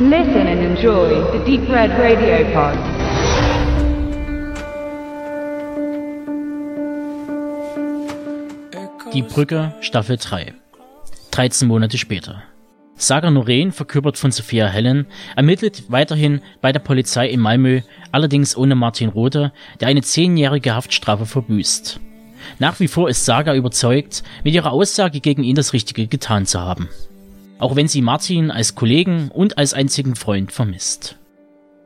Listen and enjoy the Deep Red Radio Pod. Die Brücke, Staffel 3. 13 Monate später. Saga Noreen, verkörpert von Sophia Helen, ermittelt weiterhin bei der Polizei in Malmö, allerdings ohne Martin Rothe, der eine zehnjährige Haftstrafe verbüßt. Nach wie vor ist Saga überzeugt, mit ihrer Aussage gegen ihn das Richtige getan zu haben. Auch wenn sie Martin als Kollegen und als einzigen Freund vermisst.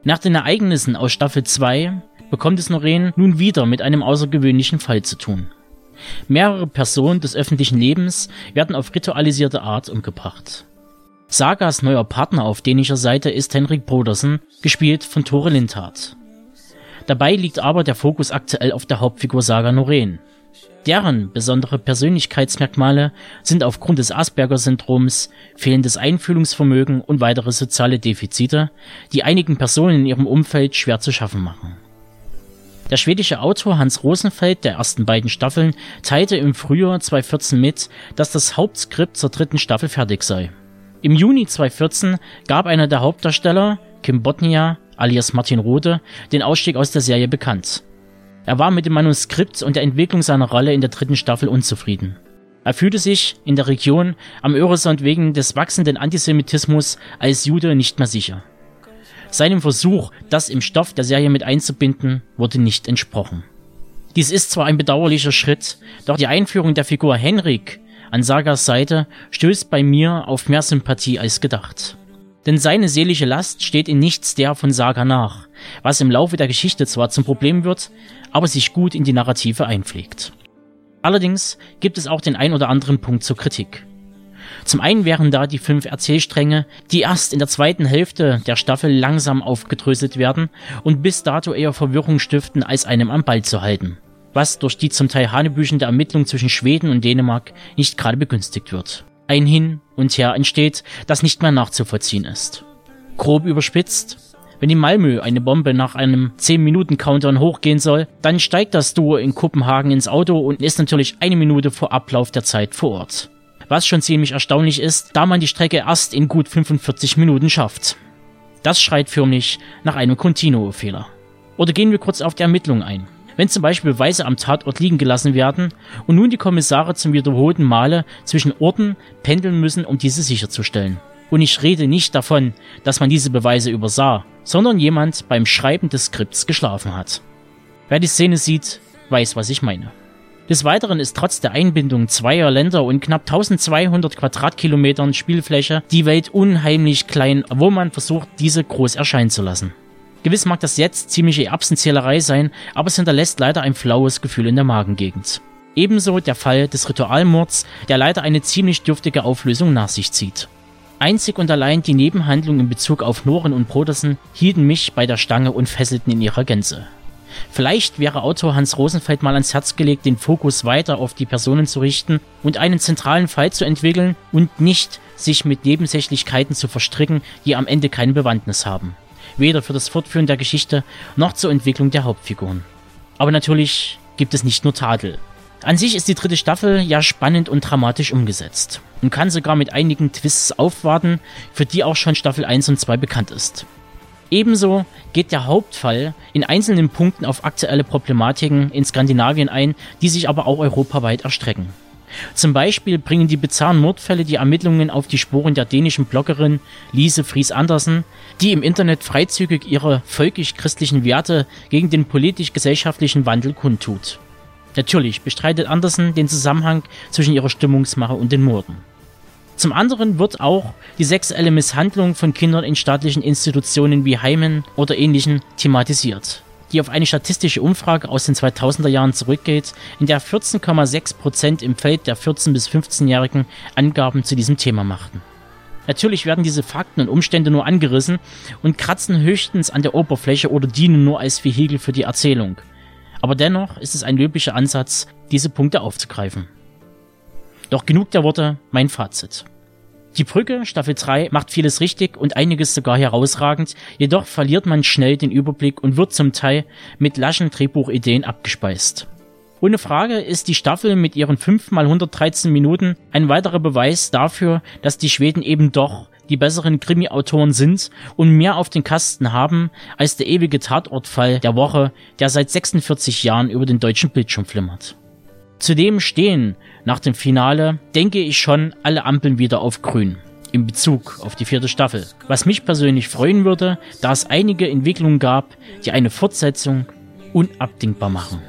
Nach den Ereignissen aus Staffel 2 bekommt es Noreen nun wieder mit einem außergewöhnlichen Fall zu tun. Mehrere Personen des öffentlichen Lebens werden auf ritualisierte Art umgebracht. Sagas neuer Partner auf dänischer Seite ist Henrik Brodersen, gespielt von Tore Lindhardt. Dabei liegt aber der Fokus aktuell auf der Hauptfigur Saga Noreen. Deren besondere Persönlichkeitsmerkmale sind aufgrund des Asperger-Syndroms, fehlendes Einfühlungsvermögen und weitere soziale Defizite, die einigen Personen in ihrem Umfeld schwer zu schaffen machen. Der schwedische Autor Hans Rosenfeld der ersten beiden Staffeln teilte im Frühjahr 2014 mit, dass das Hauptskript zur dritten Staffel fertig sei. Im Juni 2014 gab einer der Hauptdarsteller, Kim Botnia alias Martin Rode, den Ausstieg aus der Serie bekannt. Er war mit dem Manuskript und der Entwicklung seiner Rolle in der dritten Staffel unzufrieden. Er fühlte sich in der Region am Öresund wegen des wachsenden Antisemitismus als Jude nicht mehr sicher. Seinem Versuch, das im Stoff der Serie mit einzubinden, wurde nicht entsprochen. Dies ist zwar ein bedauerlicher Schritt, doch die Einführung der Figur Henrik an Sagas Seite stößt bei mir auf mehr Sympathie als gedacht. Denn seine seelische Last steht in nichts der von Saga nach, was im Laufe der Geschichte zwar zum Problem wird, aber sich gut in die Narrative einpflegt. Allerdings gibt es auch den ein oder anderen Punkt zur Kritik. Zum einen wären da die fünf Erzählstränge, die erst in der zweiten Hälfte der Staffel langsam aufgedröselt werden und bis dato eher Verwirrung stiften, als einem am Ball zu halten. Was durch die zum Teil hanebüchende Ermittlung zwischen Schweden und Dänemark nicht gerade begünstigt wird. Ein Hin und Her entsteht, das nicht mehr nachzuvollziehen ist. Grob überspitzt, wenn in Malmö eine Bombe nach einem 10-Minuten-Countdown hochgehen soll, dann steigt das Duo in Kopenhagen ins Auto und ist natürlich eine Minute vor Ablauf der Zeit vor Ort. Was schon ziemlich erstaunlich ist, da man die Strecke erst in gut 45 Minuten schafft. Das schreit förmlich nach einem Continuo-Fehler. Oder gehen wir kurz auf die Ermittlung ein. Wenn zum Beispiel Beweise am Tatort liegen gelassen werden und nun die Kommissare zum wiederholten Male zwischen Orten pendeln müssen, um diese sicherzustellen. Und ich rede nicht davon, dass man diese Beweise übersah, sondern jemand beim Schreiben des Skripts geschlafen hat. Wer die Szene sieht, weiß, was ich meine. Des Weiteren ist trotz der Einbindung zweier Länder und knapp 1200 Quadratkilometern Spielfläche die Welt unheimlich klein, wo man versucht, diese groß erscheinen zu lassen. Gewiss mag das jetzt ziemliche Erbsenzählerei sein, aber es hinterlässt leider ein flaues Gefühl in der Magengegend. Ebenso der Fall des Ritualmords, der leider eine ziemlich dürftige Auflösung nach sich zieht. Einzig und allein die Nebenhandlungen in Bezug auf Noren und Brodersen hielten mich bei der Stange und fesselten in ihrer Gänze. Vielleicht wäre Autor Hans Rosenfeld mal ans Herz gelegt, den Fokus weiter auf die Personen zu richten und einen zentralen Fall zu entwickeln und nicht sich mit Nebensächlichkeiten zu verstricken, die am Ende keine Bewandtnis haben weder für das Fortführen der Geschichte noch zur Entwicklung der Hauptfiguren. Aber natürlich gibt es nicht nur Tadel. An sich ist die dritte Staffel ja spannend und dramatisch umgesetzt und kann sogar mit einigen Twists aufwarten, für die auch schon Staffel 1 und 2 bekannt ist. Ebenso geht der Hauptfall in einzelnen Punkten auf aktuelle Problematiken in Skandinavien ein, die sich aber auch europaweit erstrecken. Zum Beispiel bringen die bizarren Mordfälle die Ermittlungen auf die Spuren der dänischen Bloggerin Lise Fries Andersen, die im Internet freizügig ihre völkisch-christlichen Werte gegen den politisch-gesellschaftlichen Wandel kundtut. Natürlich bestreitet Andersen den Zusammenhang zwischen ihrer Stimmungsmache und den Morden. Zum anderen wird auch die sexuelle Misshandlung von Kindern in staatlichen Institutionen wie Heimen oder ähnlichen thematisiert die auf eine statistische Umfrage aus den 2000er Jahren zurückgeht, in der 14,6 Prozent im Feld der 14- bis 15-Jährigen Angaben zu diesem Thema machten. Natürlich werden diese Fakten und Umstände nur angerissen und kratzen höchstens an der Oberfläche oder dienen nur als Vehikel für die Erzählung. Aber dennoch ist es ein löblicher Ansatz, diese Punkte aufzugreifen. Doch genug der Worte, mein Fazit. Die Brücke, Staffel 3, macht vieles richtig und einiges sogar herausragend, jedoch verliert man schnell den Überblick und wird zum Teil mit laschen Drehbuchideen abgespeist. Ohne Frage ist die Staffel mit ihren 5 mal 113 Minuten ein weiterer Beweis dafür, dass die Schweden eben doch die besseren Krimi-Autoren sind und mehr auf den Kasten haben als der ewige Tatortfall der Woche, der seit 46 Jahren über den deutschen Bildschirm flimmert. Zudem stehen nach dem Finale, denke ich schon, alle Ampeln wieder auf grün in Bezug auf die vierte Staffel. Was mich persönlich freuen würde, da es einige Entwicklungen gab, die eine Fortsetzung unabdingbar machen.